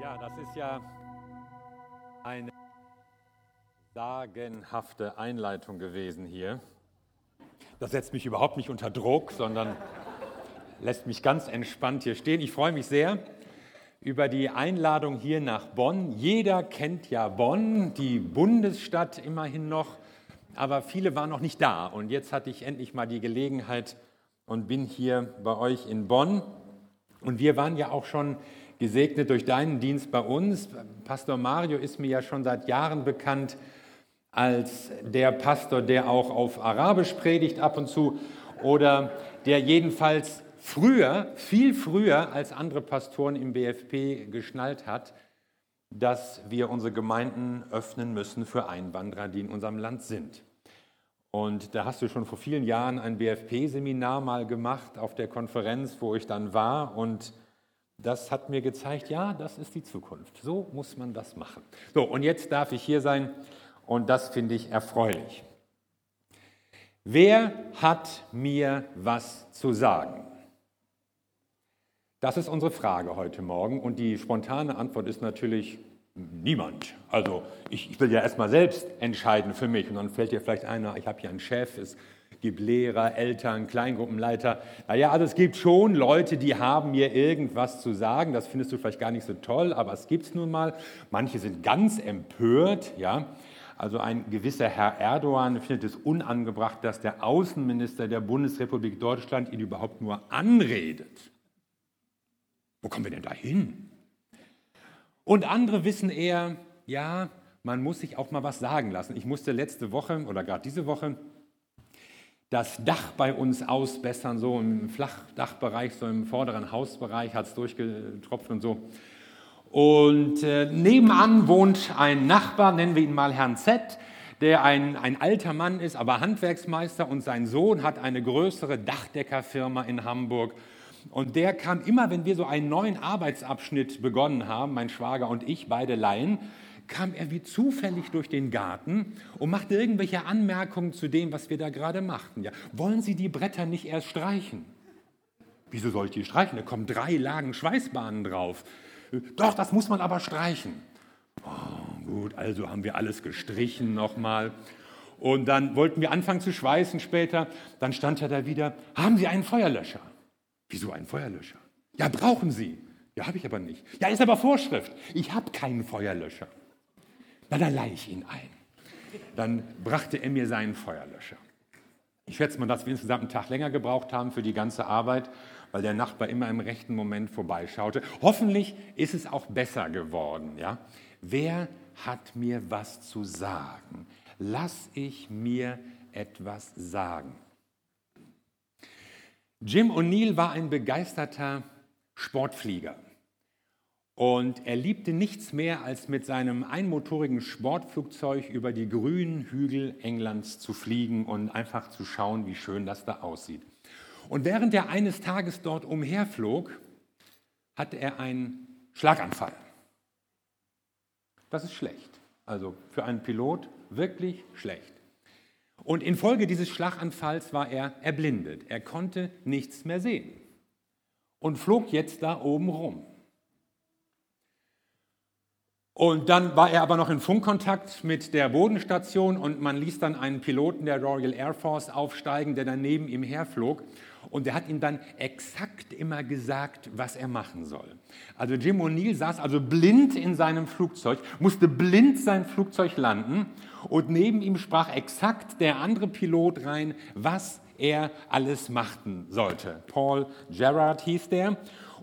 Ja, das ist ja eine sagenhafte Einleitung gewesen hier. Das setzt mich überhaupt nicht unter Druck, sondern lässt mich ganz entspannt hier stehen. Ich freue mich sehr über die Einladung hier nach Bonn. Jeder kennt ja Bonn, die Bundesstadt immerhin noch, aber viele waren noch nicht da. Und jetzt hatte ich endlich mal die Gelegenheit und bin hier bei euch in Bonn. Und wir waren ja auch schon gesegnet durch deinen Dienst bei uns. Pastor Mario ist mir ja schon seit Jahren bekannt als der Pastor, der auch auf Arabisch predigt ab und zu oder der jedenfalls früher, viel früher als andere Pastoren im BFP geschnallt hat, dass wir unsere Gemeinden öffnen müssen für Einwanderer, die in unserem Land sind. Und da hast du schon vor vielen Jahren ein BFP-Seminar mal gemacht auf der Konferenz, wo ich dann war. Und das hat mir gezeigt, ja, das ist die Zukunft. So muss man das machen. So, und jetzt darf ich hier sein und das finde ich erfreulich. Wer hat mir was zu sagen? Das ist unsere Frage heute Morgen und die spontane Antwort ist natürlich niemand. Also ich, ich will ja erstmal selbst entscheiden für mich und dann fällt dir vielleicht einer, ich habe hier einen Chef, es gibt Lehrer, Eltern, Kleingruppenleiter. Naja, also es gibt schon Leute, die haben mir irgendwas zu sagen. Das findest du vielleicht gar nicht so toll, aber es gibt es nun mal. Manche sind ganz empört, ja. Also ein gewisser Herr Erdogan findet es unangebracht, dass der Außenminister der Bundesrepublik Deutschland ihn überhaupt nur anredet. Wo kommen wir denn da hin? Und andere wissen eher, ja, man muss sich auch mal was sagen lassen. Ich musste letzte Woche oder gerade diese Woche das Dach bei uns ausbessern, so im Flachdachbereich, so im vorderen Hausbereich hat es durchgetropft und so. Und äh, nebenan wohnt ein Nachbar, nennen wir ihn mal Herrn Z., der ein, ein alter Mann ist, aber Handwerksmeister und sein Sohn hat eine größere Dachdeckerfirma in Hamburg. Und der kam immer, wenn wir so einen neuen Arbeitsabschnitt begonnen haben, mein Schwager und ich, beide Laien, kam er wie zufällig durch den Garten und machte irgendwelche Anmerkungen zu dem, was wir da gerade machten. Ja, wollen Sie die Bretter nicht erst streichen? Wieso soll ich die streichen? Da kommen drei Lagen Schweißbahnen drauf. Doch, das muss man aber streichen. Oh, gut, also haben wir alles gestrichen nochmal. Und dann wollten wir anfangen zu schweißen später. Dann stand er da wieder, haben Sie einen Feuerlöscher? Wieso einen Feuerlöscher? Ja, brauchen Sie. Ja, habe ich aber nicht. Ja, ist aber Vorschrift. Ich habe keinen Feuerlöscher. Na, dann leihe ich ihn ein. Dann brachte er mir seinen Feuerlöscher. Ich schätze mal, dass wir insgesamt einen Tag länger gebraucht haben für die ganze Arbeit, weil der Nachbar immer im rechten Moment vorbeischaute. Hoffentlich ist es auch besser geworden. Ja? Wer hat mir was zu sagen? Lass ich mir etwas sagen. Jim O'Neill war ein begeisterter Sportflieger. Und er liebte nichts mehr, als mit seinem einmotorigen Sportflugzeug über die grünen Hügel Englands zu fliegen und einfach zu schauen, wie schön das da aussieht. Und während er eines Tages dort umherflog, hatte er einen Schlaganfall. Das ist schlecht. Also für einen Pilot wirklich schlecht. Und infolge dieses Schlaganfalls war er erblindet. Er konnte nichts mehr sehen und flog jetzt da oben rum. Und dann war er aber noch in Funkkontakt mit der Bodenstation und man ließ dann einen Piloten der Royal Air Force aufsteigen, der dann neben ihm herflog. Und der hat ihm dann exakt immer gesagt, was er machen soll. Also Jim O'Neill saß also blind in seinem Flugzeug, musste blind sein Flugzeug landen und neben ihm sprach exakt der andere Pilot rein, was er alles machen sollte. Paul Gerard hieß der.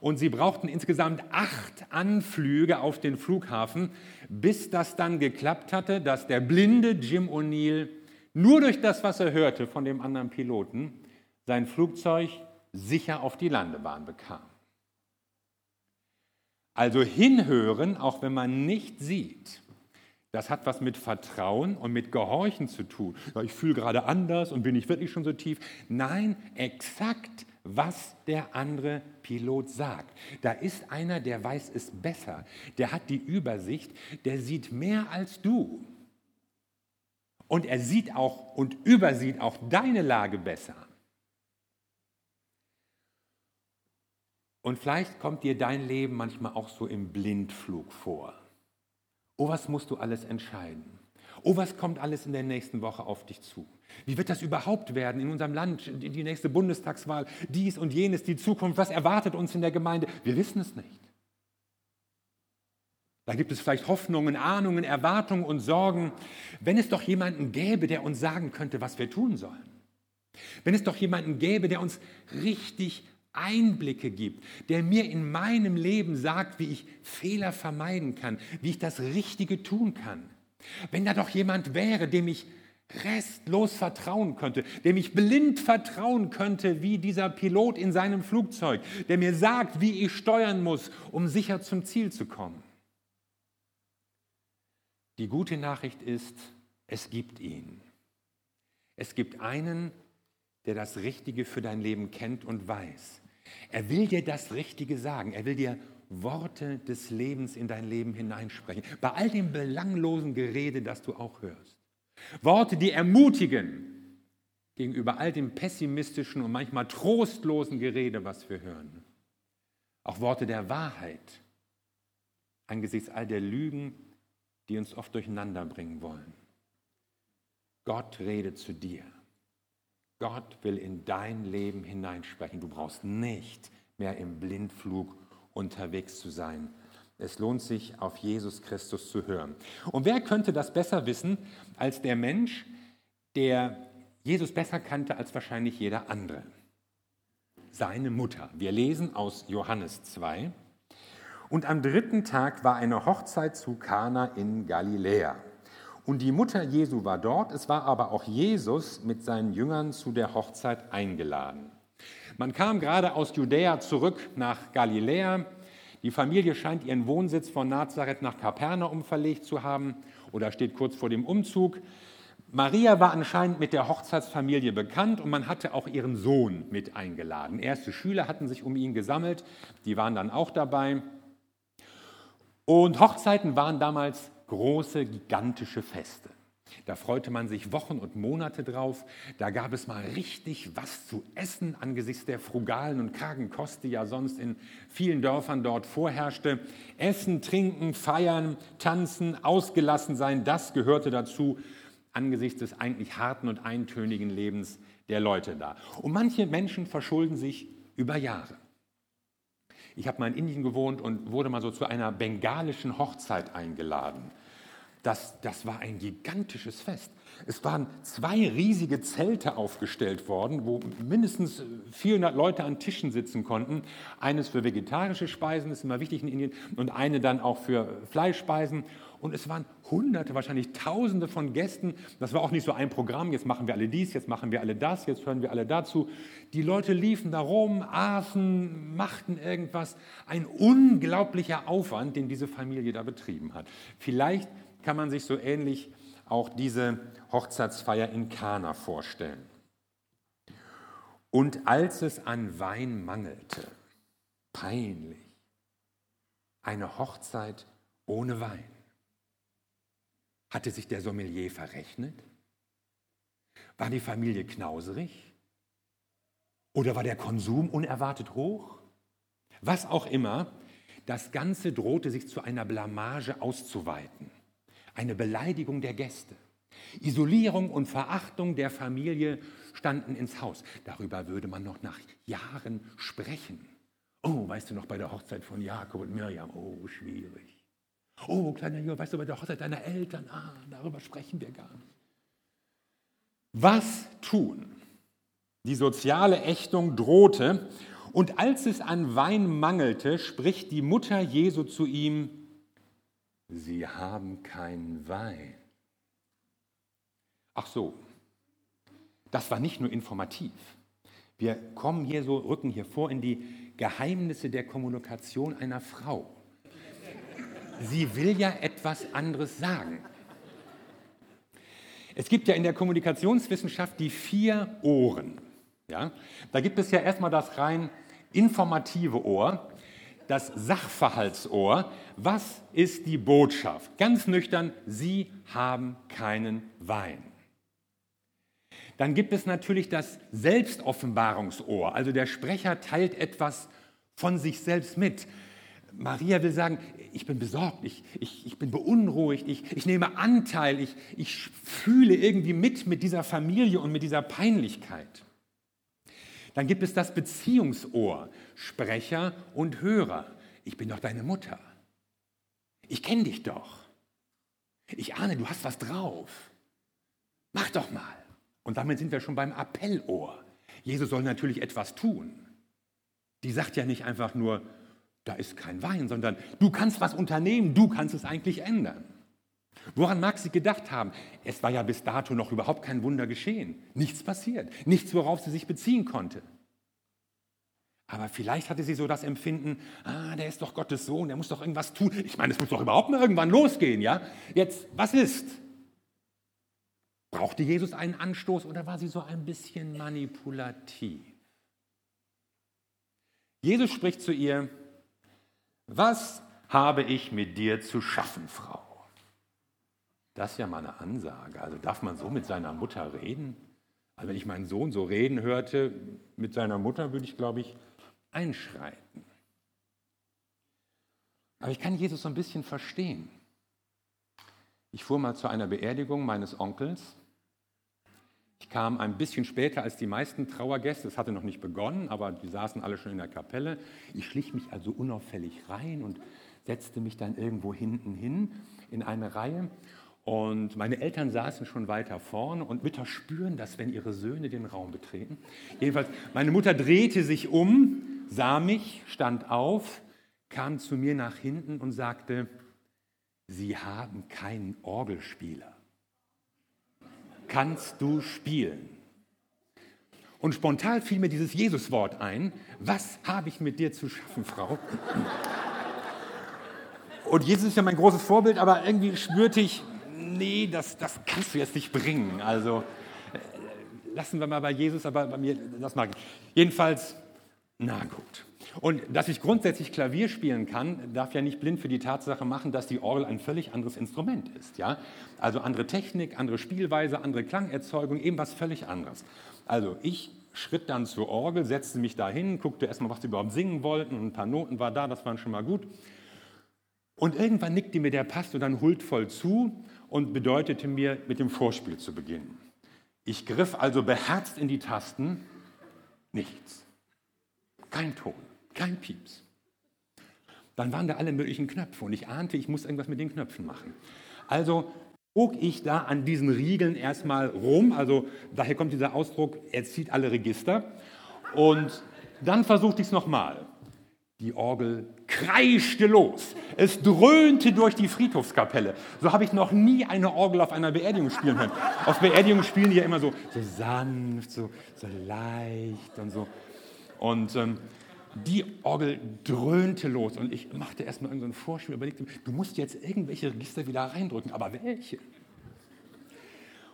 Und sie brauchten insgesamt acht Anflüge auf den Flughafen, bis das dann geklappt hatte, dass der blinde Jim O'Neill nur durch das, was er hörte von dem anderen Piloten, sein Flugzeug sicher auf die Landebahn bekam. Also hinhören, auch wenn man nicht sieht, das hat was mit Vertrauen und mit Gehorchen zu tun. Ich fühle gerade anders und bin ich wirklich schon so tief. Nein, exakt was der andere Pilot sagt. Da ist einer, der weiß es besser, der hat die Übersicht, der sieht mehr als du. Und er sieht auch und übersieht auch deine Lage besser. Und vielleicht kommt dir dein Leben manchmal auch so im Blindflug vor. Oh, was musst du alles entscheiden? Oh, was kommt alles in der nächsten Woche auf dich zu? Wie wird das überhaupt werden in unserem Land, die nächste Bundestagswahl, dies und jenes, die Zukunft? Was erwartet uns in der Gemeinde? Wir wissen es nicht. Da gibt es vielleicht Hoffnungen, Ahnungen, Erwartungen und Sorgen. Wenn es doch jemanden gäbe, der uns sagen könnte, was wir tun sollen. Wenn es doch jemanden gäbe, der uns richtig Einblicke gibt, der mir in meinem Leben sagt, wie ich Fehler vermeiden kann, wie ich das Richtige tun kann. Wenn da doch jemand wäre, dem ich restlos vertrauen könnte, dem ich blind vertrauen könnte, wie dieser Pilot in seinem Flugzeug, der mir sagt, wie ich steuern muss, um sicher zum Ziel zu kommen. Die gute Nachricht ist, es gibt ihn. Es gibt einen, der das Richtige für dein Leben kennt und weiß. Er will dir das Richtige sagen. Er will dir Worte des Lebens in dein Leben hineinsprechen. Bei all dem belanglosen Gerede, das du auch hörst. Worte, die ermutigen gegenüber all dem pessimistischen und manchmal trostlosen Gerede, was wir hören. Auch Worte der Wahrheit angesichts all der Lügen, die uns oft durcheinander bringen wollen. Gott redet zu dir. Gott will in dein Leben hineinsprechen. Du brauchst nicht mehr im Blindflug unterwegs zu sein. Es lohnt sich, auf Jesus Christus zu hören. Und wer könnte das besser wissen als der Mensch, der Jesus besser kannte als wahrscheinlich jeder andere? Seine Mutter. Wir lesen aus Johannes 2. Und am dritten Tag war eine Hochzeit zu Kana in Galiläa. Und die Mutter Jesu war dort, es war aber auch Jesus mit seinen Jüngern zu der Hochzeit eingeladen. Man kam gerade aus Judäa zurück nach Galiläa. Die Familie scheint ihren Wohnsitz von Nazareth nach Kapernaum verlegt zu haben oder steht kurz vor dem Umzug. Maria war anscheinend mit der Hochzeitsfamilie bekannt und man hatte auch ihren Sohn mit eingeladen. Erste Schüler hatten sich um ihn gesammelt, die waren dann auch dabei. Und Hochzeiten waren damals große, gigantische Feste. Da freute man sich Wochen und Monate drauf. Da gab es mal richtig was zu essen angesichts der frugalen und kargen Kost, die ja sonst in vielen Dörfern dort vorherrschte. Essen, trinken, feiern, tanzen, ausgelassen sein, das gehörte dazu angesichts des eigentlich harten und eintönigen Lebens der Leute da. Und manche Menschen verschulden sich über Jahre. Ich habe mal in Indien gewohnt und wurde mal so zu einer bengalischen Hochzeit eingeladen. Das, das war ein gigantisches Fest. Es waren zwei riesige Zelte aufgestellt worden, wo mindestens 400 Leute an Tischen sitzen konnten. Eines für vegetarische Speisen, das ist immer wichtig in Indien, und eine dann auch für Fleischspeisen. Und es waren Hunderte, wahrscheinlich Tausende von Gästen. Das war auch nicht so ein Programm, jetzt machen wir alle dies, jetzt machen wir alle das, jetzt hören wir alle dazu. Die Leute liefen da rum, aßen, machten irgendwas. Ein unglaublicher Aufwand, den diese Familie da betrieben hat. Vielleicht kann man sich so ähnlich auch diese Hochzeitsfeier in Kana vorstellen. Und als es an Wein mangelte, peinlich, eine Hochzeit ohne Wein. Hatte sich der Sommelier verrechnet? War die Familie knauserig? Oder war der Konsum unerwartet hoch? Was auch immer, das Ganze drohte sich zu einer Blamage auszuweiten eine Beleidigung der Gäste. Isolierung und Verachtung der Familie standen ins Haus. Darüber würde man noch nach Jahren sprechen. Oh, weißt du noch bei der Hochzeit von Jakob und Mirjam? Oh, schwierig. Oh, kleiner Junge, weißt du bei der Hochzeit deiner Eltern? Ah, darüber sprechen wir gar nicht. Was tun? Die soziale Ächtung drohte und als es an Wein mangelte, spricht die Mutter Jesu zu ihm, Sie haben keinen Wein. Ach so, das war nicht nur informativ. Wir kommen hier so, rücken hier vor in die Geheimnisse der Kommunikation einer Frau. Sie will ja etwas anderes sagen. Es gibt ja in der Kommunikationswissenschaft die vier Ohren. Ja? Da gibt es ja erstmal das rein informative Ohr das Sachverhaltsohr. Was ist die Botschaft? Ganz nüchtern, Sie haben keinen Wein. Dann gibt es natürlich das Selbstoffenbarungsohr. Also der Sprecher teilt etwas von sich selbst mit. Maria will sagen, ich bin besorgt, ich, ich, ich bin beunruhigt, ich, ich nehme Anteil, ich, ich fühle irgendwie mit mit dieser Familie und mit dieser Peinlichkeit. Dann gibt es das Beziehungsohr, Sprecher und Hörer. Ich bin doch deine Mutter. Ich kenne dich doch. Ich ahne, du hast was drauf. Mach doch mal. Und damit sind wir schon beim Appellohr. Jesus soll natürlich etwas tun. Die sagt ja nicht einfach nur, da ist kein Wein, sondern du kannst was unternehmen, du kannst es eigentlich ändern. Woran mag sie gedacht haben? Es war ja bis dato noch überhaupt kein Wunder geschehen. Nichts passiert, nichts, worauf sie sich beziehen konnte. Aber vielleicht hatte sie so das Empfinden, ah, der ist doch Gottes Sohn, der muss doch irgendwas tun. Ich meine, es muss doch überhaupt mal irgendwann losgehen, ja? Jetzt, was ist? Brauchte Jesus einen Anstoß oder war sie so ein bisschen manipulativ? Jesus spricht zu ihr, was habe ich mit dir zu schaffen, Frau? Das ist ja mal eine Ansage. Also darf man so mit seiner Mutter reden? Also wenn ich meinen Sohn so reden hörte mit seiner Mutter, würde ich, glaube ich, einschreiten. Aber ich kann Jesus so ein bisschen verstehen. Ich fuhr mal zu einer Beerdigung meines Onkels. Ich kam ein bisschen später als die meisten Trauergäste. Es hatte noch nicht begonnen, aber die saßen alle schon in der Kapelle. Ich schlich mich also unauffällig rein und setzte mich dann irgendwo hinten hin in eine Reihe. Und meine Eltern saßen schon weiter vorne und Mütter spüren das, wenn ihre Söhne den Raum betreten. Jedenfalls, meine Mutter drehte sich um, sah mich, stand auf, kam zu mir nach hinten und sagte, Sie haben keinen Orgelspieler. Kannst du spielen? Und spontan fiel mir dieses Jesuswort ein. Was habe ich mit dir zu schaffen, Frau? Und Jesus ist ja mein großes Vorbild, aber irgendwie spürte ich, nee, das, das kannst du jetzt nicht bringen. Also äh, lassen wir mal bei Jesus, aber bei mir, das mag ich. Jedenfalls, na gut. Und dass ich grundsätzlich Klavier spielen kann, darf ja nicht blind für die Tatsache machen, dass die Orgel ein völlig anderes Instrument ist. Ja? Also andere Technik, andere Spielweise, andere Klangerzeugung, eben was völlig anderes. Also ich schritt dann zur Orgel, setzte mich da hin, guckte erstmal, was sie überhaupt singen wollten und ein paar Noten war da, das waren schon mal gut. Und irgendwann nickte mir der Pastor dann huldvoll zu und bedeutete mir, mit dem Vorspiel zu beginnen. Ich griff also beherzt in die Tasten, nichts. Kein Ton, kein Pieps. Dann waren da alle möglichen Knöpfe und ich ahnte, ich muss irgendwas mit den Knöpfen machen. Also zog ich da an diesen Riegeln erstmal rum, also daher kommt dieser Ausdruck, er zieht alle Register. Und dann versuchte ich es nochmal. Die Orgel kreischte los. Es dröhnte durch die Friedhofskapelle. So habe ich noch nie eine Orgel auf einer Beerdigung spielen hören. Auf Beerdigungen spielen die ja immer so, so sanft, so, so leicht und so. Und ähm, die Orgel dröhnte los und ich machte erstmal irgendein so Vorspiel, überlegte, du musst jetzt irgendwelche Register wieder reindrücken, aber welche?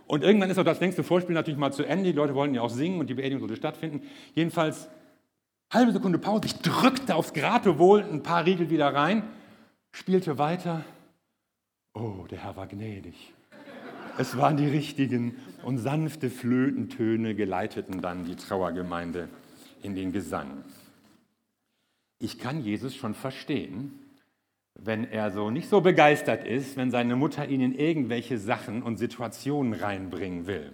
Und irgendwann ist auch das längste Vorspiel natürlich mal zu Ende. Die Leute wollten ja auch singen und die Beerdigung sollte stattfinden. Jedenfalls Halbe Sekunde Pause, ich drückte aufs Geratewohl ein paar Riegel wieder rein, spielte weiter. Oh, der Herr war gnädig. Es waren die richtigen und sanfte Flötentöne geleiteten dann die Trauergemeinde in den Gesang. Ich kann Jesus schon verstehen, wenn er so nicht so begeistert ist, wenn seine Mutter ihn in irgendwelche Sachen und Situationen reinbringen will.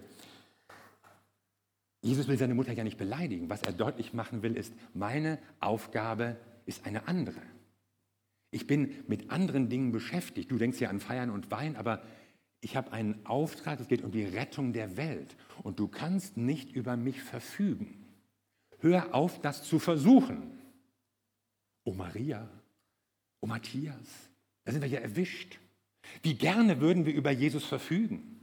Jesus will seine Mutter ja nicht beleidigen. Was er deutlich machen will, ist, meine Aufgabe ist eine andere. Ich bin mit anderen Dingen beschäftigt. Du denkst ja an Feiern und Wein, aber ich habe einen Auftrag, es geht um die Rettung der Welt. Und du kannst nicht über mich verfügen. Hör auf, das zu versuchen. Oh Maria, oh Matthias, da sind wir ja erwischt. Wie gerne würden wir über Jesus verfügen.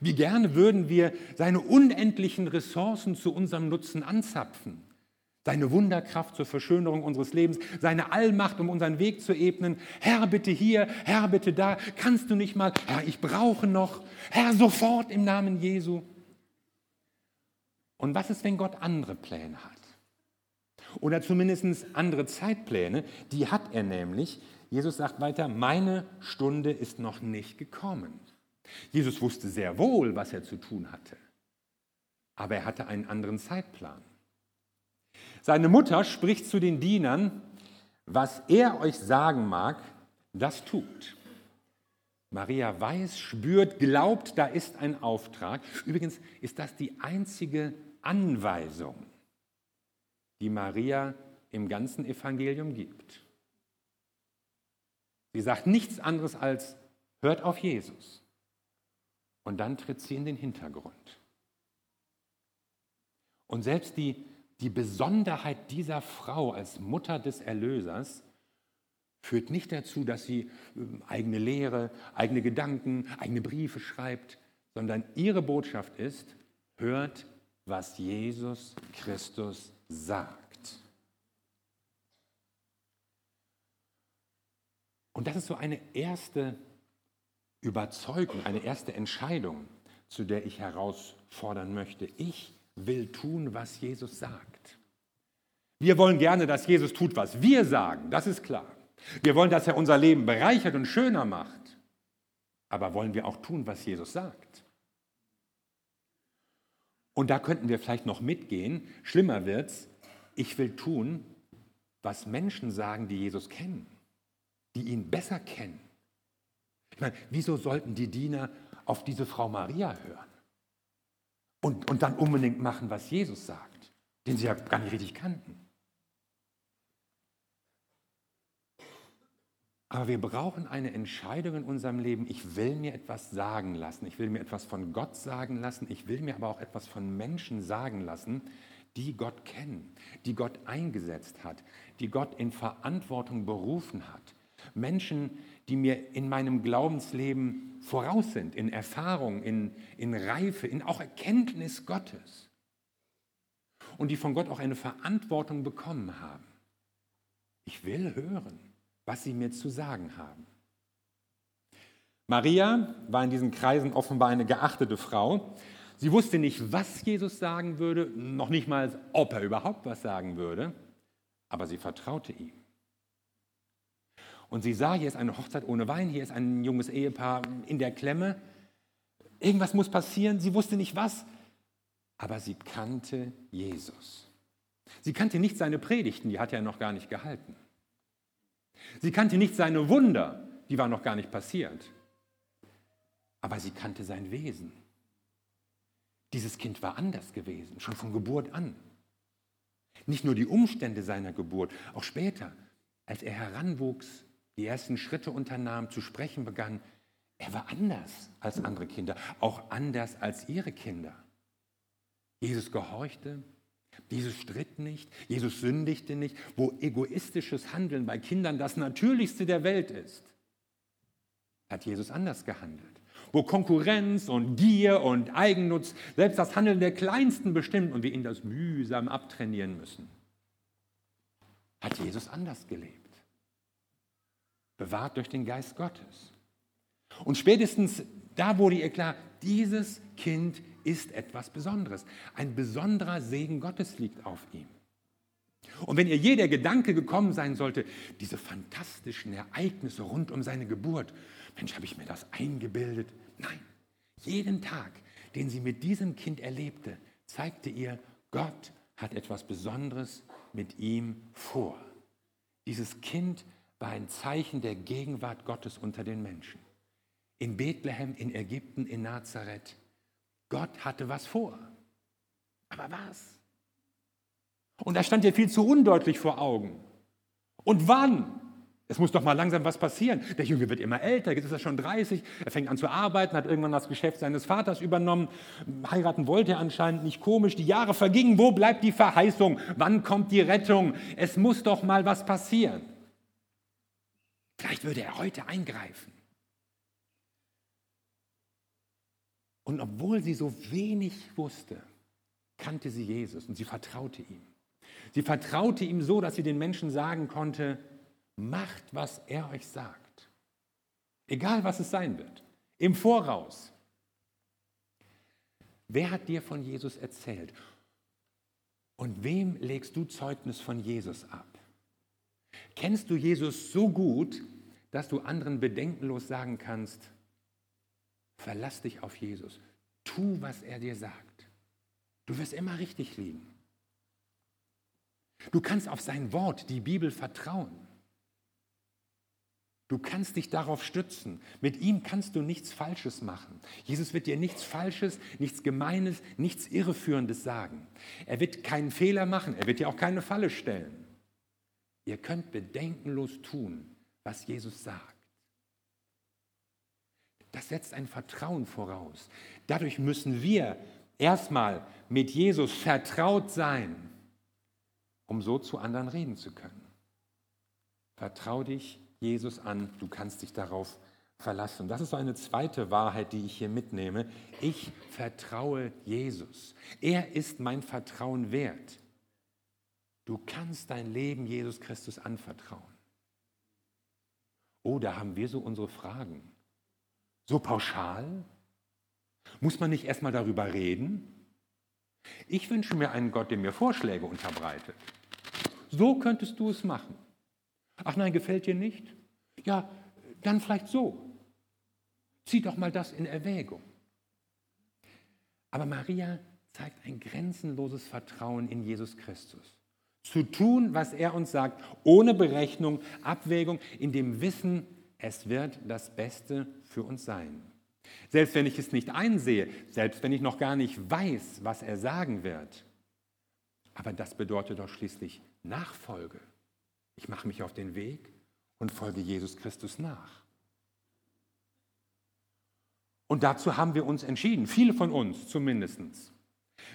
Wie gerne würden wir seine unendlichen Ressourcen zu unserem Nutzen anzapfen. Seine Wunderkraft zur Verschönerung unseres Lebens, seine Allmacht, um unseren Weg zu ebnen. Herr, bitte hier, Herr, bitte da. Kannst du nicht mal, Herr, ich brauche noch. Herr, sofort im Namen Jesu. Und was ist, wenn Gott andere Pläne hat? Oder zumindest andere Zeitpläne? Die hat er nämlich. Jesus sagt weiter, meine Stunde ist noch nicht gekommen. Jesus wusste sehr wohl, was er zu tun hatte, aber er hatte einen anderen Zeitplan. Seine Mutter spricht zu den Dienern, was er euch sagen mag, das tut. Maria weiß, spürt, glaubt, da ist ein Auftrag. Übrigens ist das die einzige Anweisung, die Maria im ganzen Evangelium gibt. Sie sagt nichts anderes als, hört auf Jesus. Und dann tritt sie in den Hintergrund. Und selbst die, die Besonderheit dieser Frau als Mutter des Erlösers führt nicht dazu, dass sie ähm, eigene Lehre, eigene Gedanken, eigene Briefe schreibt, sondern ihre Botschaft ist, hört, was Jesus Christus sagt. Und das ist so eine erste Überzeugung, eine erste Entscheidung, zu der ich herausfordern möchte. Ich will tun, was Jesus sagt. Wir wollen gerne, dass Jesus tut, was wir sagen, das ist klar. Wir wollen, dass er unser Leben bereichert und schöner macht. Aber wollen wir auch tun, was Jesus sagt? Und da könnten wir vielleicht noch mitgehen. Schlimmer wird's. Ich will tun, was Menschen sagen, die Jesus kennen, die ihn besser kennen. Ich meine, wieso sollten die Diener auf diese Frau Maria hören? Und, und dann unbedingt machen, was Jesus sagt, den sie ja gar nicht richtig kannten. Aber wir brauchen eine Entscheidung in unserem Leben. Ich will mir etwas sagen lassen. Ich will mir etwas von Gott sagen lassen. Ich will mir aber auch etwas von Menschen sagen lassen, die Gott kennen, die Gott eingesetzt hat, die Gott in Verantwortung berufen hat. Menschen, die mir in meinem Glaubensleben voraus sind, in Erfahrung, in, in Reife, in auch Erkenntnis Gottes. Und die von Gott auch eine Verantwortung bekommen haben. Ich will hören was sie mir zu sagen haben. Maria war in diesen Kreisen offenbar eine geachtete Frau. Sie wusste nicht, was Jesus sagen würde, noch nicht mal, ob er überhaupt was sagen würde, aber sie vertraute ihm. Und sie sah, hier ist eine Hochzeit ohne Wein, hier ist ein junges Ehepaar in der Klemme. Irgendwas muss passieren, sie wusste nicht was, aber sie kannte Jesus. Sie kannte nicht seine Predigten, die hat er noch gar nicht gehalten. Sie kannte nicht seine Wunder, die waren noch gar nicht passiert. Aber sie kannte sein Wesen. Dieses Kind war anders gewesen, schon von Geburt an. Nicht nur die Umstände seiner Geburt, auch später, als er heranwuchs, die ersten Schritte unternahm, zu sprechen begann, er war anders als andere Kinder, auch anders als ihre Kinder. Jesus gehorchte, Jesus stritt nicht, Jesus sündigte nicht, wo egoistisches Handeln bei Kindern das Natürlichste der Welt ist, hat Jesus anders gehandelt. Wo Konkurrenz und Gier und Eigennutz selbst das Handeln der Kleinsten bestimmt und wir ihnen das mühsam abtrainieren müssen, hat Jesus anders gelebt. Bewahrt durch den Geist Gottes. Und spätestens da wurde ihr klar, dieses Kind ist etwas Besonderes. Ein besonderer Segen Gottes liegt auf ihm. Und wenn ihr je der Gedanke gekommen sein sollte, diese fantastischen Ereignisse rund um seine Geburt, Mensch, habe ich mir das eingebildet? Nein, jeden Tag, den sie mit diesem Kind erlebte, zeigte ihr, Gott hat etwas Besonderes mit ihm vor. Dieses Kind war ein Zeichen der Gegenwart Gottes unter den Menschen. In Bethlehem, in Ägypten, in Nazareth. Gott hatte was vor. Aber was? Und da stand ja viel zu undeutlich vor Augen. Und wann? Es muss doch mal langsam was passieren. Der Junge wird immer älter, jetzt ist er schon 30, er fängt an zu arbeiten, hat irgendwann das Geschäft seines Vaters übernommen. Heiraten wollte er anscheinend nicht komisch. Die Jahre vergingen. Wo bleibt die Verheißung? Wann kommt die Rettung? Es muss doch mal was passieren. Vielleicht würde er heute eingreifen. Und obwohl sie so wenig wusste, kannte sie Jesus und sie vertraute ihm. Sie vertraute ihm so, dass sie den Menschen sagen konnte, macht, was er euch sagt. Egal, was es sein wird. Im Voraus. Wer hat dir von Jesus erzählt? Und wem legst du Zeugnis von Jesus ab? Kennst du Jesus so gut, dass du anderen bedenkenlos sagen kannst, Verlass dich auf Jesus. Tu, was er dir sagt. Du wirst immer richtig liegen. Du kannst auf sein Wort, die Bibel, vertrauen. Du kannst dich darauf stützen. Mit ihm kannst du nichts Falsches machen. Jesus wird dir nichts Falsches, nichts Gemeines, nichts Irreführendes sagen. Er wird keinen Fehler machen. Er wird dir auch keine Falle stellen. Ihr könnt bedenkenlos tun, was Jesus sagt. Das setzt ein Vertrauen voraus. Dadurch müssen wir erstmal mit Jesus vertraut sein, um so zu anderen reden zu können. Vertrau dich Jesus an, du kannst dich darauf verlassen. Das ist so eine zweite Wahrheit, die ich hier mitnehme. Ich vertraue Jesus. Er ist mein Vertrauen wert. Du kannst dein Leben Jesus Christus anvertrauen. Oh, da haben wir so unsere Fragen. So pauschal? Muss man nicht erstmal darüber reden? Ich wünsche mir einen Gott, der mir Vorschläge unterbreitet. So könntest du es machen. Ach nein, gefällt dir nicht? Ja, dann vielleicht so. Zieh doch mal das in Erwägung. Aber Maria zeigt ein grenzenloses Vertrauen in Jesus Christus. Zu tun, was er uns sagt, ohne Berechnung, Abwägung, in dem Wissen, es wird das Beste für uns sein. Selbst wenn ich es nicht einsehe, selbst wenn ich noch gar nicht weiß, was er sagen wird. Aber das bedeutet doch schließlich Nachfolge. Ich mache mich auf den Weg und folge Jesus Christus nach. Und dazu haben wir uns entschieden, viele von uns zumindest.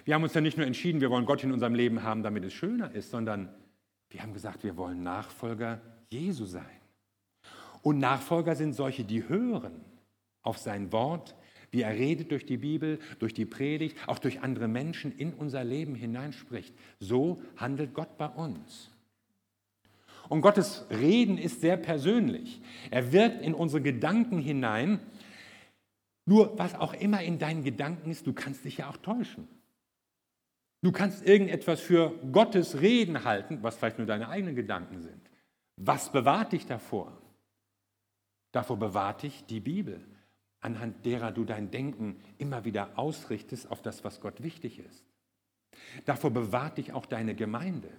Wir haben uns ja nicht nur entschieden, wir wollen Gott in unserem Leben haben, damit es schöner ist, sondern wir haben gesagt, wir wollen Nachfolger Jesu sein. Und Nachfolger sind solche, die hören auf sein Wort, wie er redet durch die Bibel, durch die Predigt, auch durch andere Menschen in unser Leben hineinspricht. So handelt Gott bei uns. Und Gottes Reden ist sehr persönlich. Er wirkt in unsere Gedanken hinein. Nur was auch immer in deinen Gedanken ist, du kannst dich ja auch täuschen. Du kannst irgendetwas für Gottes Reden halten, was vielleicht nur deine eigenen Gedanken sind. Was bewahrt dich davor? Davor bewahrt dich die Bibel, anhand derer du dein Denken immer wieder ausrichtest auf das, was Gott wichtig ist. Davor bewahrt dich auch deine Gemeinde,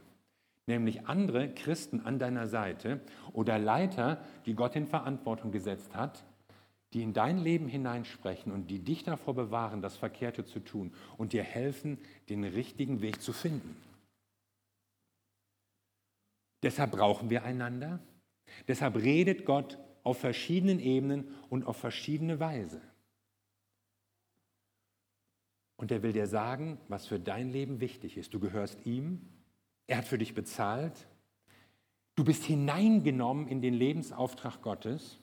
nämlich andere Christen an deiner Seite oder Leiter, die Gott in Verantwortung gesetzt hat, die in dein Leben hineinsprechen und die dich davor bewahren, das Verkehrte zu tun und dir helfen, den richtigen Weg zu finden. Deshalb brauchen wir einander. Deshalb redet Gott auf verschiedenen Ebenen und auf verschiedene Weise. Und er will dir sagen, was für dein Leben wichtig ist. Du gehörst ihm, er hat für dich bezahlt, du bist hineingenommen in den Lebensauftrag Gottes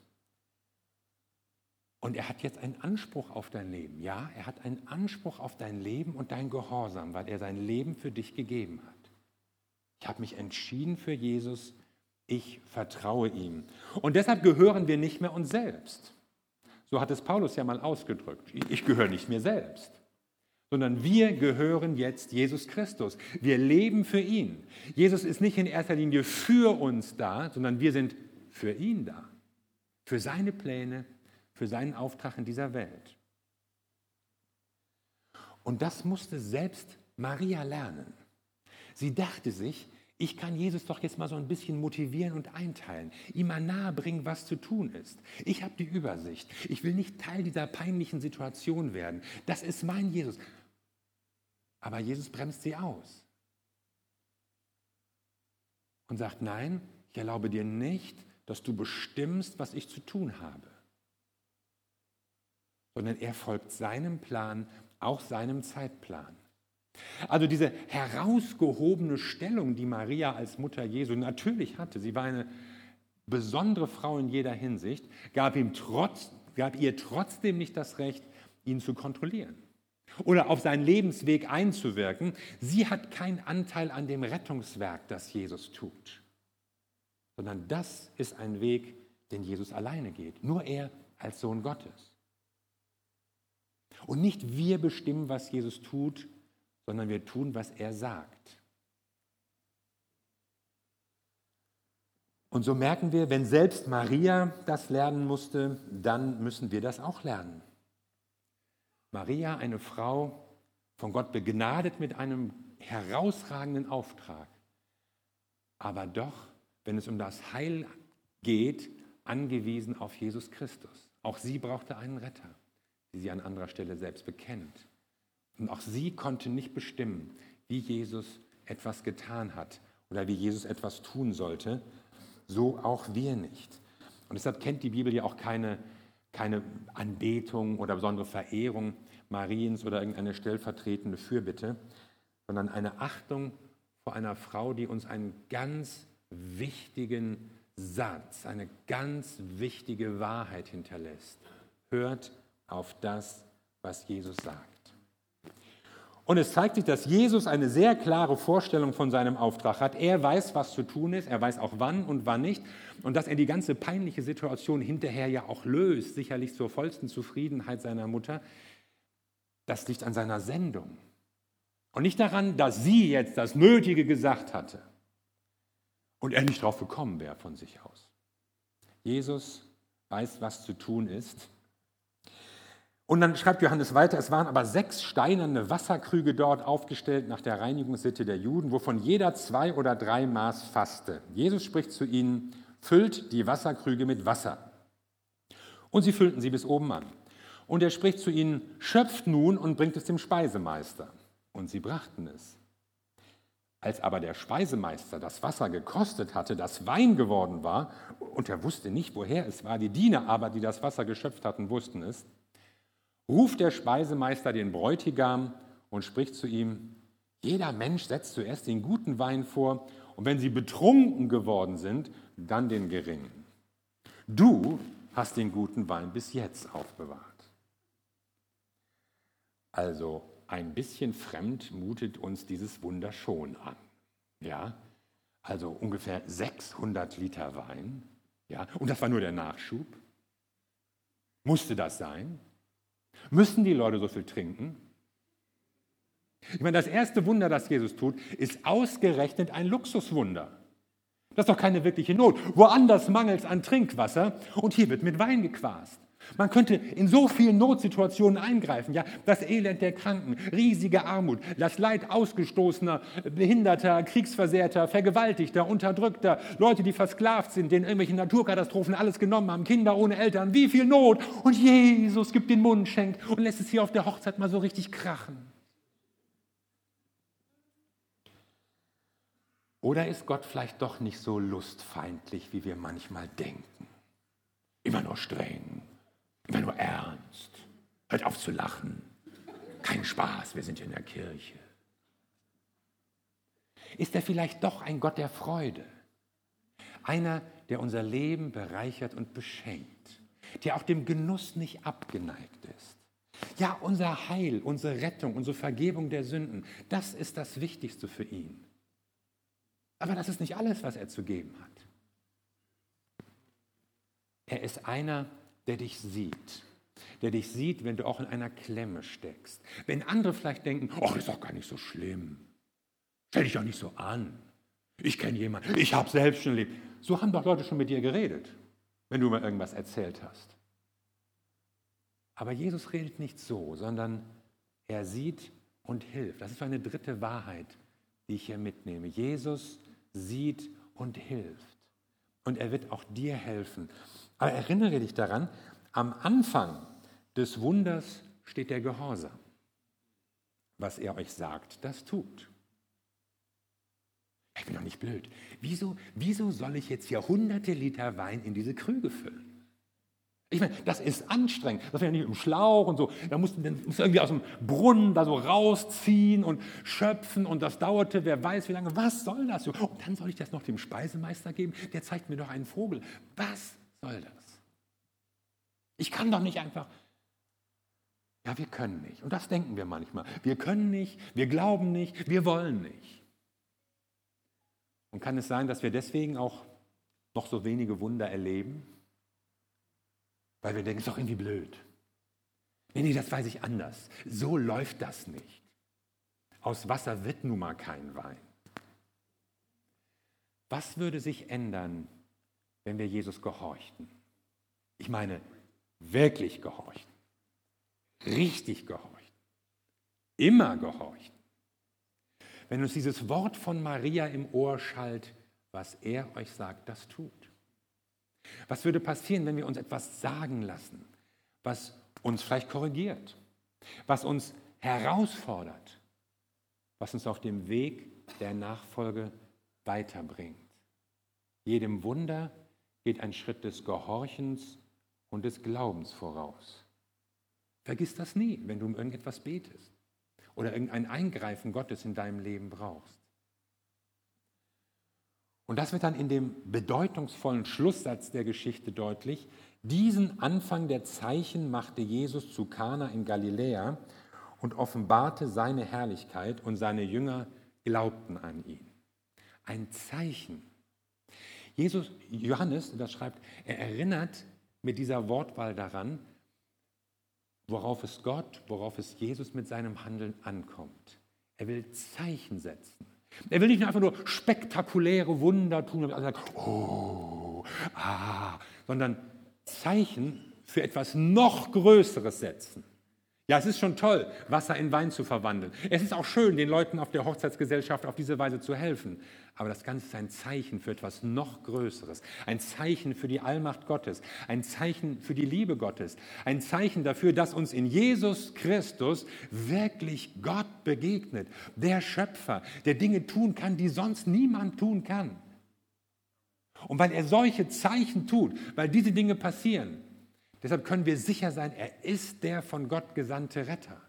und er hat jetzt einen Anspruch auf dein Leben. Ja, er hat einen Anspruch auf dein Leben und dein Gehorsam, weil er sein Leben für dich gegeben hat. Ich habe mich entschieden für Jesus ich vertraue ihm. Und deshalb gehören wir nicht mehr uns selbst. So hat es Paulus ja mal ausgedrückt. Ich gehöre nicht mir selbst, sondern wir gehören jetzt Jesus Christus. Wir leben für ihn. Jesus ist nicht in erster Linie für uns da, sondern wir sind für ihn da. Für seine Pläne, für seinen Auftrag in dieser Welt. Und das musste selbst Maria lernen. Sie dachte sich, ich kann Jesus doch jetzt mal so ein bisschen motivieren und einteilen, ihm mal nahebringen, was zu tun ist. Ich habe die Übersicht. Ich will nicht Teil dieser peinlichen Situation werden. Das ist mein Jesus. Aber Jesus bremst sie aus und sagt, nein, ich erlaube dir nicht, dass du bestimmst, was ich zu tun habe, sondern er folgt seinem Plan, auch seinem Zeitplan. Also diese herausgehobene Stellung, die Maria als Mutter Jesu natürlich hatte, sie war eine besondere Frau in jeder Hinsicht, gab, ihm trotz, gab ihr trotzdem nicht das Recht, ihn zu kontrollieren oder auf seinen Lebensweg einzuwirken. Sie hat keinen Anteil an dem Rettungswerk, das Jesus tut, sondern das ist ein Weg, den Jesus alleine geht, nur er als Sohn Gottes. Und nicht wir bestimmen, was Jesus tut, sondern wir tun, was er sagt. Und so merken wir, wenn selbst Maria das lernen musste, dann müssen wir das auch lernen. Maria, eine Frau, von Gott begnadet mit einem herausragenden Auftrag, aber doch, wenn es um das Heil geht, angewiesen auf Jesus Christus. Auch sie brauchte einen Retter, wie sie an anderer Stelle selbst bekennt. Und auch sie konnte nicht bestimmen, wie Jesus etwas getan hat oder wie Jesus etwas tun sollte. So auch wir nicht. Und deshalb kennt die Bibel ja auch keine, keine Anbetung oder besondere Verehrung Mariens oder irgendeine stellvertretende Fürbitte, sondern eine Achtung vor einer Frau, die uns einen ganz wichtigen Satz, eine ganz wichtige Wahrheit hinterlässt. Hört auf das, was Jesus sagt. Und es zeigt sich, dass Jesus eine sehr klare Vorstellung von seinem Auftrag hat. Er weiß, was zu tun ist, er weiß auch wann und wann nicht. Und dass er die ganze peinliche Situation hinterher ja auch löst, sicherlich zur vollsten Zufriedenheit seiner Mutter, das liegt an seiner Sendung. Und nicht daran, dass sie jetzt das Nötige gesagt hatte und er nicht drauf gekommen wäre von sich aus. Jesus weiß, was zu tun ist und dann schreibt Johannes weiter, es waren aber sechs steinerne Wasserkrüge dort aufgestellt nach der Reinigungssitte der Juden, wovon jeder zwei oder drei Maß fasste. Jesus spricht zu ihnen, füllt die Wasserkrüge mit Wasser. Und sie füllten sie bis oben an. Und er spricht zu ihnen, schöpft nun und bringt es dem Speisemeister. Und sie brachten es. Als aber der Speisemeister das Wasser gekostet hatte, das Wein geworden war, und er wusste nicht, woher es war, die Diener aber, die das Wasser geschöpft hatten, wussten es, ruft der Speisemeister den Bräutigam und spricht zu ihm, jeder Mensch setzt zuerst den guten Wein vor und wenn sie betrunken geworden sind, dann den geringen. Du hast den guten Wein bis jetzt aufbewahrt. Also ein bisschen fremd mutet uns dieses Wunder schon an. Ja, also ungefähr 600 Liter Wein. Ja, und das war nur der Nachschub. Musste das sein? Müssen die Leute so viel trinken? Ich meine, das erste Wunder, das Jesus tut, ist ausgerechnet ein Luxuswunder. Das ist doch keine wirkliche Not. Woanders mangelt es an Trinkwasser und hier wird mit Wein gequast. Man könnte in so vielen Notsituationen eingreifen. Ja, das Elend der Kranken, riesige Armut, das Leid ausgestoßener, Behinderter, Kriegsversehrter, Vergewaltigter, Unterdrückter, Leute, die versklavt sind, denen irgendwelche Naturkatastrophen alles genommen haben, Kinder ohne Eltern, wie viel Not. Und Jesus gibt den Mundschenk und lässt es hier auf der Hochzeit mal so richtig krachen. Oder ist Gott vielleicht doch nicht so lustfeindlich, wie wir manchmal denken? Immer nur streng, Immer nur ernst. Hört auf zu lachen. Kein Spaß, wir sind in der Kirche. Ist er vielleicht doch ein Gott der Freude? Einer, der unser Leben bereichert und beschenkt, der auch dem Genuss nicht abgeneigt ist. Ja, unser Heil, unsere Rettung, unsere Vergebung der Sünden, das ist das Wichtigste für ihn. Aber das ist nicht alles, was er zu geben hat. Er ist einer, der dich sieht. Der dich sieht, wenn du auch in einer Klemme steckst. Wenn andere vielleicht denken, oh, ist doch gar nicht so schlimm. Stell dich doch nicht so an. Ich kenne jemanden, ich habe selbst schon erlebt. So haben doch Leute schon mit dir geredet, wenn du mal irgendwas erzählt hast. Aber Jesus redet nicht so, sondern er sieht und hilft. Das ist eine dritte Wahrheit, die ich hier mitnehme. Jesus sieht und hilft. Und er wird auch dir helfen. Aber erinnere dich daran, am Anfang des Wunders steht der Gehorsam. Was er euch sagt, das tut. Ich bin doch nicht blöd. Wieso, wieso soll ich jetzt hier hunderte Liter Wein in diese Krüge füllen? Ich meine, das ist anstrengend. Das ist ja nicht im Schlauch und so. Da musst du irgendwie aus dem Brunnen da so rausziehen und schöpfen und das dauerte, wer weiß wie lange. Was soll das? Und dann soll ich das noch dem Speisemeister geben? Der zeigt mir doch einen Vogel. Was soll das? Ich kann doch nicht einfach. Ja, wir können nicht. Und das denken wir manchmal. Wir können nicht, wir glauben nicht, wir wollen nicht. Und kann es sein, dass wir deswegen auch noch so wenige Wunder erleben? Weil wir denken, es ist doch irgendwie blöd. Nee, nee, das weiß ich anders. So läuft das nicht. Aus Wasser wird nun mal kein Wein. Was würde sich ändern, wenn wir Jesus gehorchten? Ich meine, wirklich gehorchten, richtig gehorchten, immer gehorchten. Wenn uns dieses Wort von Maria im Ohr schallt, was er euch sagt, das tut. Was würde passieren, wenn wir uns etwas sagen lassen, was uns vielleicht korrigiert, was uns herausfordert, was uns auf dem Weg der Nachfolge weiterbringt? Jedem Wunder geht ein Schritt des Gehorchens und des Glaubens voraus. Vergiss das nie, wenn du um irgendetwas betest oder irgendein Eingreifen Gottes in deinem Leben brauchst. Und das wird dann in dem bedeutungsvollen Schlusssatz der Geschichte deutlich. Diesen Anfang der Zeichen machte Jesus zu Kana in Galiläa und offenbarte seine Herrlichkeit und seine Jünger glaubten an ihn. Ein Zeichen. Jesus, Johannes, das schreibt, er erinnert mit dieser Wortwahl daran, worauf es Gott, worauf es Jesus mit seinem Handeln ankommt. Er will Zeichen setzen. Er will nicht einfach nur spektakuläre Wunder tun, damit sagen, oh, ah, sondern Zeichen für etwas noch Größeres setzen. Ja, es ist schon toll, Wasser in Wein zu verwandeln. Es ist auch schön, den Leuten auf der Hochzeitsgesellschaft auf diese Weise zu helfen. Aber das Ganze ist ein Zeichen für etwas noch Größeres. Ein Zeichen für die Allmacht Gottes. Ein Zeichen für die Liebe Gottes. Ein Zeichen dafür, dass uns in Jesus Christus wirklich Gott begegnet. Der Schöpfer, der Dinge tun kann, die sonst niemand tun kann. Und weil er solche Zeichen tut, weil diese Dinge passieren, Deshalb können wir sicher sein, er ist der von Gott gesandte Retter.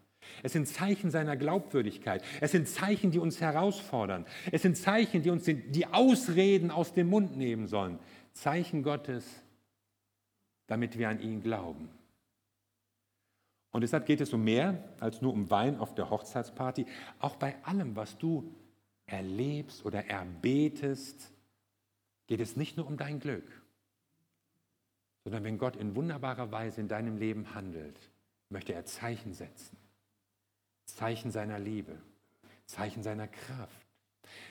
Es sind Zeichen seiner Glaubwürdigkeit. Es sind Zeichen, die uns herausfordern. Es sind Zeichen, die uns die Ausreden aus dem Mund nehmen sollen. Zeichen Gottes, damit wir an ihn glauben. Und deshalb geht es um mehr als nur um Wein auf der Hochzeitsparty. Auch bei allem, was du erlebst oder erbetest, geht es nicht nur um dein Glück sondern wenn Gott in wunderbarer Weise in deinem Leben handelt, möchte er Zeichen setzen. Zeichen seiner Liebe, Zeichen seiner Kraft,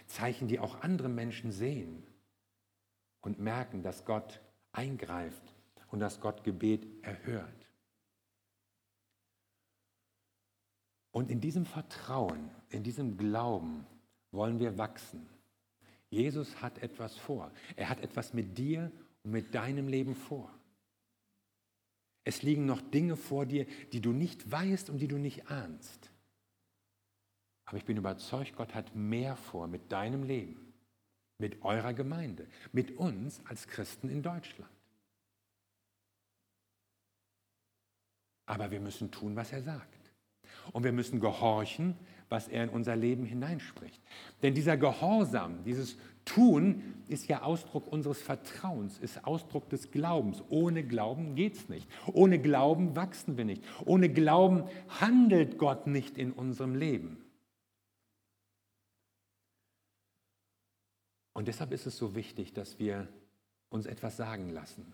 Zeichen, die auch andere Menschen sehen und merken, dass Gott eingreift und dass Gott Gebet erhört. Und in diesem Vertrauen, in diesem Glauben wollen wir wachsen. Jesus hat etwas vor. Er hat etwas mit dir und mit deinem Leben vor. Es liegen noch Dinge vor dir, die du nicht weißt und die du nicht ahnst. Aber ich bin überzeugt, Gott hat mehr vor mit deinem Leben, mit eurer Gemeinde, mit uns als Christen in Deutschland. Aber wir müssen tun, was er sagt. Und wir müssen gehorchen, was er in unser Leben hineinspricht. Denn dieser Gehorsam, dieses Tun ist ja Ausdruck unseres Vertrauens, ist Ausdruck des Glaubens. Ohne Glauben geht es nicht. Ohne Glauben wachsen wir nicht. Ohne Glauben handelt Gott nicht in unserem Leben. Und deshalb ist es so wichtig, dass wir uns etwas sagen lassen.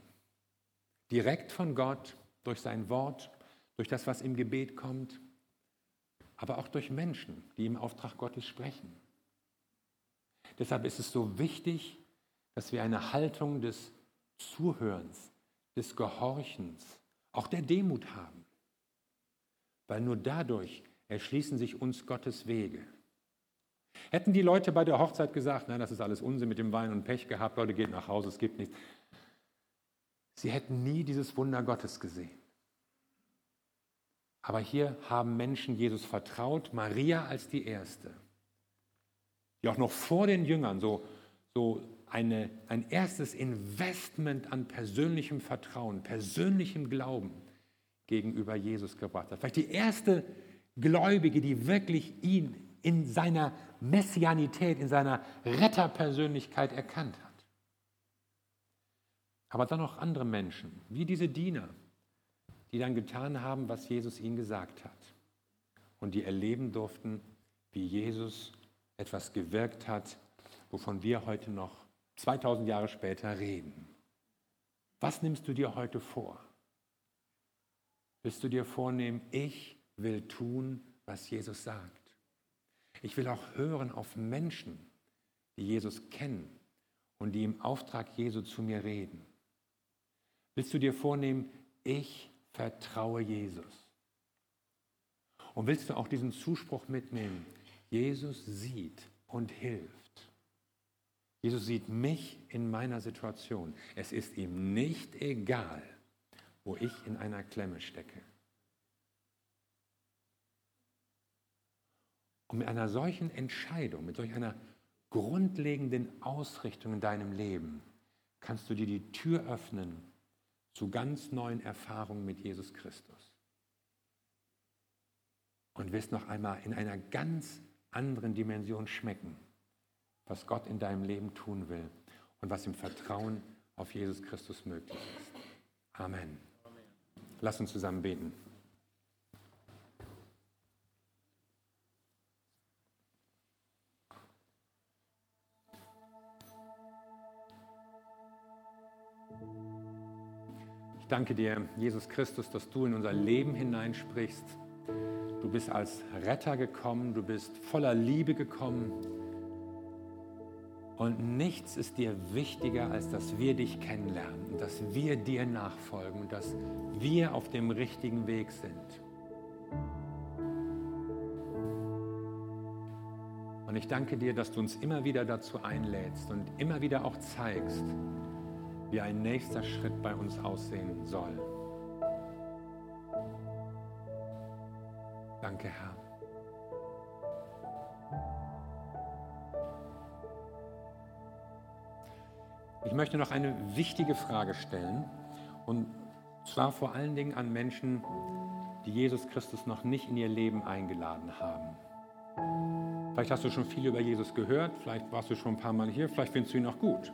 Direkt von Gott, durch sein Wort, durch das, was im Gebet kommt, aber auch durch Menschen, die im Auftrag Gottes sprechen. Deshalb ist es so wichtig, dass wir eine Haltung des Zuhörens, des Gehorchens, auch der Demut haben. Weil nur dadurch erschließen sich uns Gottes Wege. Hätten die Leute bei der Hochzeit gesagt, nein, das ist alles Unsinn mit dem Wein und Pech gehabt, Leute, geht nach Hause, es gibt nichts. Sie hätten nie dieses Wunder Gottes gesehen. Aber hier haben Menschen Jesus vertraut, Maria als die Erste die auch noch vor den Jüngern so, so eine, ein erstes Investment an persönlichem Vertrauen, persönlichem Glauben gegenüber Jesus gebracht hat. Vielleicht die erste Gläubige, die wirklich ihn in seiner Messianität, in seiner Retterpersönlichkeit erkannt hat. Aber dann noch andere Menschen, wie diese Diener, die dann getan haben, was Jesus ihnen gesagt hat. Und die erleben durften, wie Jesus etwas gewirkt hat, wovon wir heute noch 2000 Jahre später reden. Was nimmst du dir heute vor? Willst du dir vornehmen, ich will tun, was Jesus sagt? Ich will auch hören auf Menschen, die Jesus kennen und die im Auftrag Jesu zu mir reden. Willst du dir vornehmen, ich vertraue Jesus? Und willst du auch diesen Zuspruch mitnehmen, Jesus sieht und hilft. Jesus sieht mich in meiner Situation. Es ist ihm nicht egal, wo ich in einer Klemme stecke. Und mit einer solchen Entscheidung, mit solch einer grundlegenden Ausrichtung in deinem Leben, kannst du dir die Tür öffnen zu ganz neuen Erfahrungen mit Jesus Christus. Und wirst noch einmal in einer ganz anderen Dimension schmecken was Gott in deinem Leben tun will und was im Vertrauen auf Jesus Christus möglich ist. Amen. Lass uns zusammen beten. Ich danke dir, Jesus Christus, dass du in unser Leben hineinsprichst. Du bist als Retter gekommen, du bist voller Liebe gekommen und nichts ist dir wichtiger, als dass wir dich kennenlernen, dass wir dir nachfolgen und dass wir auf dem richtigen Weg sind. Und ich danke dir, dass du uns immer wieder dazu einlädst und immer wieder auch zeigst, wie ein nächster Schritt bei uns aussehen soll. Danke, Herr. Ich möchte noch eine wichtige Frage stellen und zwar vor allen Dingen an Menschen, die Jesus Christus noch nicht in ihr Leben eingeladen haben. Vielleicht hast du schon viel über Jesus gehört, vielleicht warst du schon ein paar Mal hier, vielleicht findest du ihn auch gut.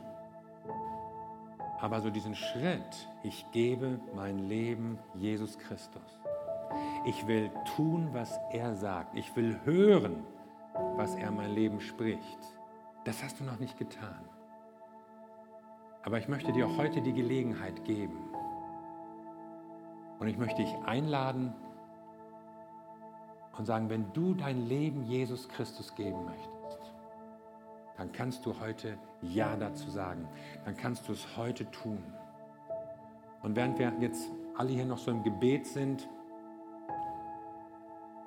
Aber so diesen Schritt, ich gebe mein Leben Jesus Christus. Ich will tun, was er sagt. Ich will hören, was er mein Leben spricht. Das hast du noch nicht getan. Aber ich möchte dir auch heute die Gelegenheit geben. Und ich möchte dich einladen und sagen, wenn du dein Leben Jesus Christus geben möchtest, dann kannst du heute Ja dazu sagen. Dann kannst du es heute tun. Und während wir jetzt alle hier noch so im Gebet sind,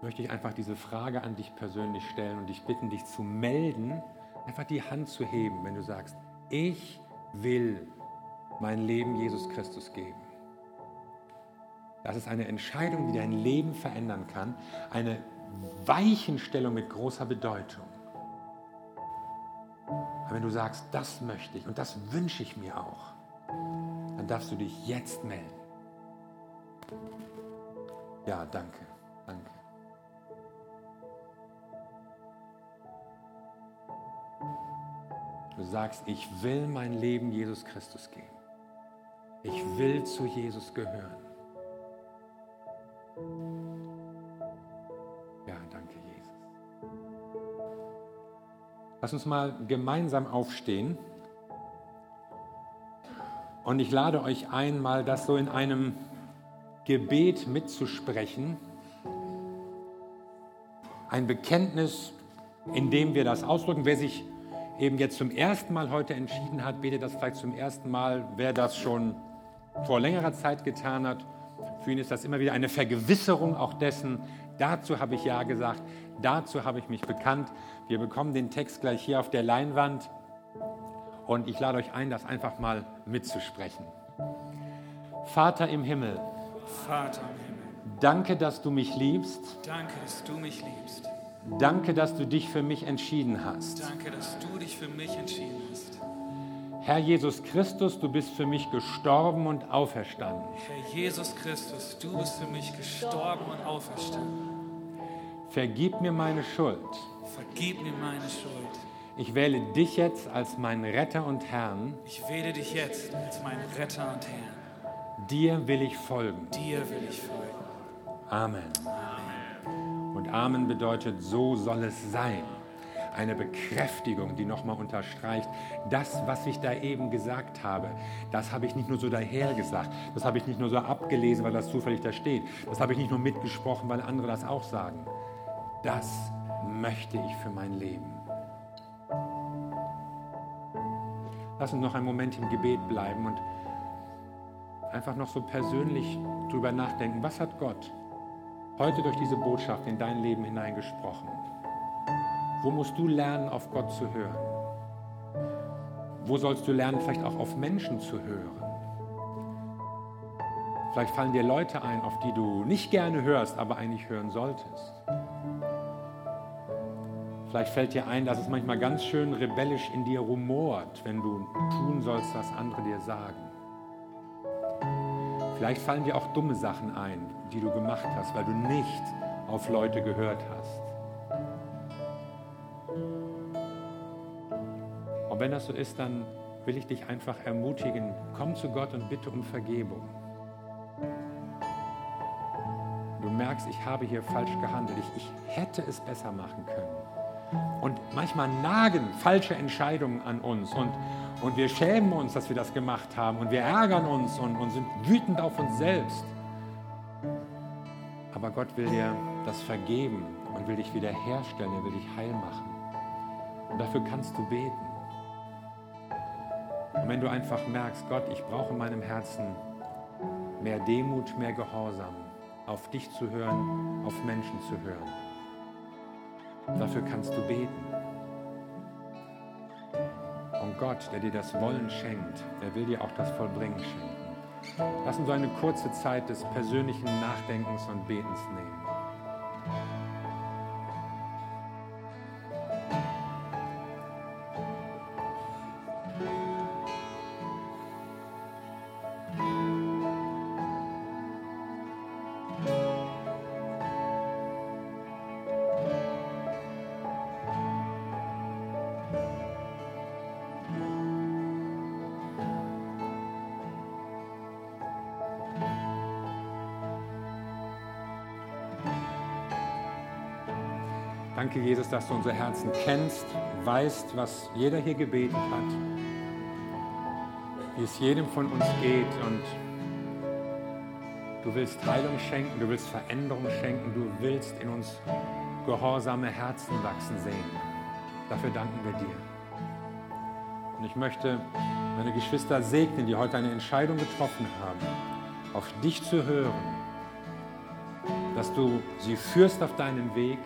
möchte ich einfach diese Frage an dich persönlich stellen und dich bitten, dich zu melden, einfach die Hand zu heben, wenn du sagst, ich will mein Leben Jesus Christus geben. Das ist eine Entscheidung, die dein Leben verändern kann, eine Weichenstellung mit großer Bedeutung. Aber wenn du sagst, das möchte ich und das wünsche ich mir auch, dann darfst du dich jetzt melden. Ja, danke. Sagst, ich will mein Leben Jesus Christus geben. Ich will zu Jesus gehören. Ja, danke Jesus. Lass uns mal gemeinsam aufstehen. Und ich lade euch ein, mal das so in einem Gebet mitzusprechen. Ein Bekenntnis, in dem wir das ausdrücken. Wer sich eben jetzt zum ersten Mal heute entschieden hat, betet das vielleicht zum ersten Mal, wer das schon vor längerer Zeit getan hat. Für ihn ist das immer wieder eine Vergewisserung auch dessen. Dazu habe ich Ja gesagt, dazu habe ich mich bekannt. Wir bekommen den Text gleich hier auf der Leinwand und ich lade euch ein, das einfach mal mitzusprechen. Vater im Himmel. Vater im Himmel. Danke, dass du mich liebst. Danke, dass du mich liebst. Danke, dass du dich für mich entschieden hast. Danke, dass du dich für mich entschieden hast. Herr Jesus Christus, du bist für mich gestorben und auferstanden. Herr Jesus Christus, du bist für mich gestorben und auferstanden. Vergib mir meine Schuld. Vergib mir meine Schuld. Ich wähle dich jetzt als meinen Retter und Herrn. Ich wähle dich jetzt als meinen Retter und Herrn. Dir will ich folgen. Dir will ich folgen. Amen. Und Amen bedeutet, so soll es sein. Eine Bekräftigung, die nochmal unterstreicht, das, was ich da eben gesagt habe, das habe ich nicht nur so dahergesagt, das habe ich nicht nur so abgelesen, weil das zufällig da steht, das habe ich nicht nur mitgesprochen, weil andere das auch sagen. Das möchte ich für mein Leben. Lass uns noch einen Moment im Gebet bleiben und einfach noch so persönlich drüber nachdenken, was hat Gott heute durch diese Botschaft in dein Leben hineingesprochen? Wo musst du lernen, auf Gott zu hören? Wo sollst du lernen, vielleicht auch auf Menschen zu hören? Vielleicht fallen dir Leute ein, auf die du nicht gerne hörst, aber eigentlich hören solltest. Vielleicht fällt dir ein, dass es manchmal ganz schön rebellisch in dir rumort, wenn du tun sollst, was andere dir sagen. Vielleicht fallen dir auch dumme Sachen ein, die du gemacht hast, weil du nicht auf Leute gehört hast. Und wenn das so ist, dann will ich dich einfach ermutigen, komm zu Gott und bitte um Vergebung. Du merkst, ich habe hier falsch gehandelt, ich, ich hätte es besser machen können. Und manchmal nagen falsche Entscheidungen an uns und, und wir schämen uns, dass wir das gemacht haben und wir ärgern uns und, und sind wütend auf uns selbst. Aber Gott will dir das vergeben und will dich wiederherstellen, er will dich heil machen. Und dafür kannst du beten. Und wenn du einfach merkst, Gott, ich brauche in meinem Herzen mehr Demut, mehr Gehorsam, auf dich zu hören, auf Menschen zu hören Dafür kannst du beten. Gott, der dir das Wollen schenkt, der will dir auch das Vollbringen schenken. Lass uns so eine kurze Zeit des persönlichen Nachdenkens und Betens nehmen. Danke, Jesus, dass du unsere Herzen kennst, weißt, was jeder hier gebetet hat, wie es jedem von uns geht und du willst Heilung schenken, du willst Veränderung schenken, du willst in uns gehorsame Herzen wachsen sehen. Dafür danken wir dir. Und ich möchte meine Geschwister segnen, die heute eine Entscheidung getroffen haben, auf dich zu hören, dass du sie führst auf deinem Weg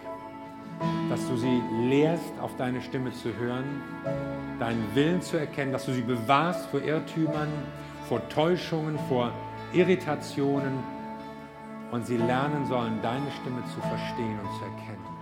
dass du sie lehrst, auf deine Stimme zu hören, deinen Willen zu erkennen, dass du sie bewahrst vor Irrtümern, vor Täuschungen, vor Irritationen und sie lernen sollen, deine Stimme zu verstehen und zu erkennen.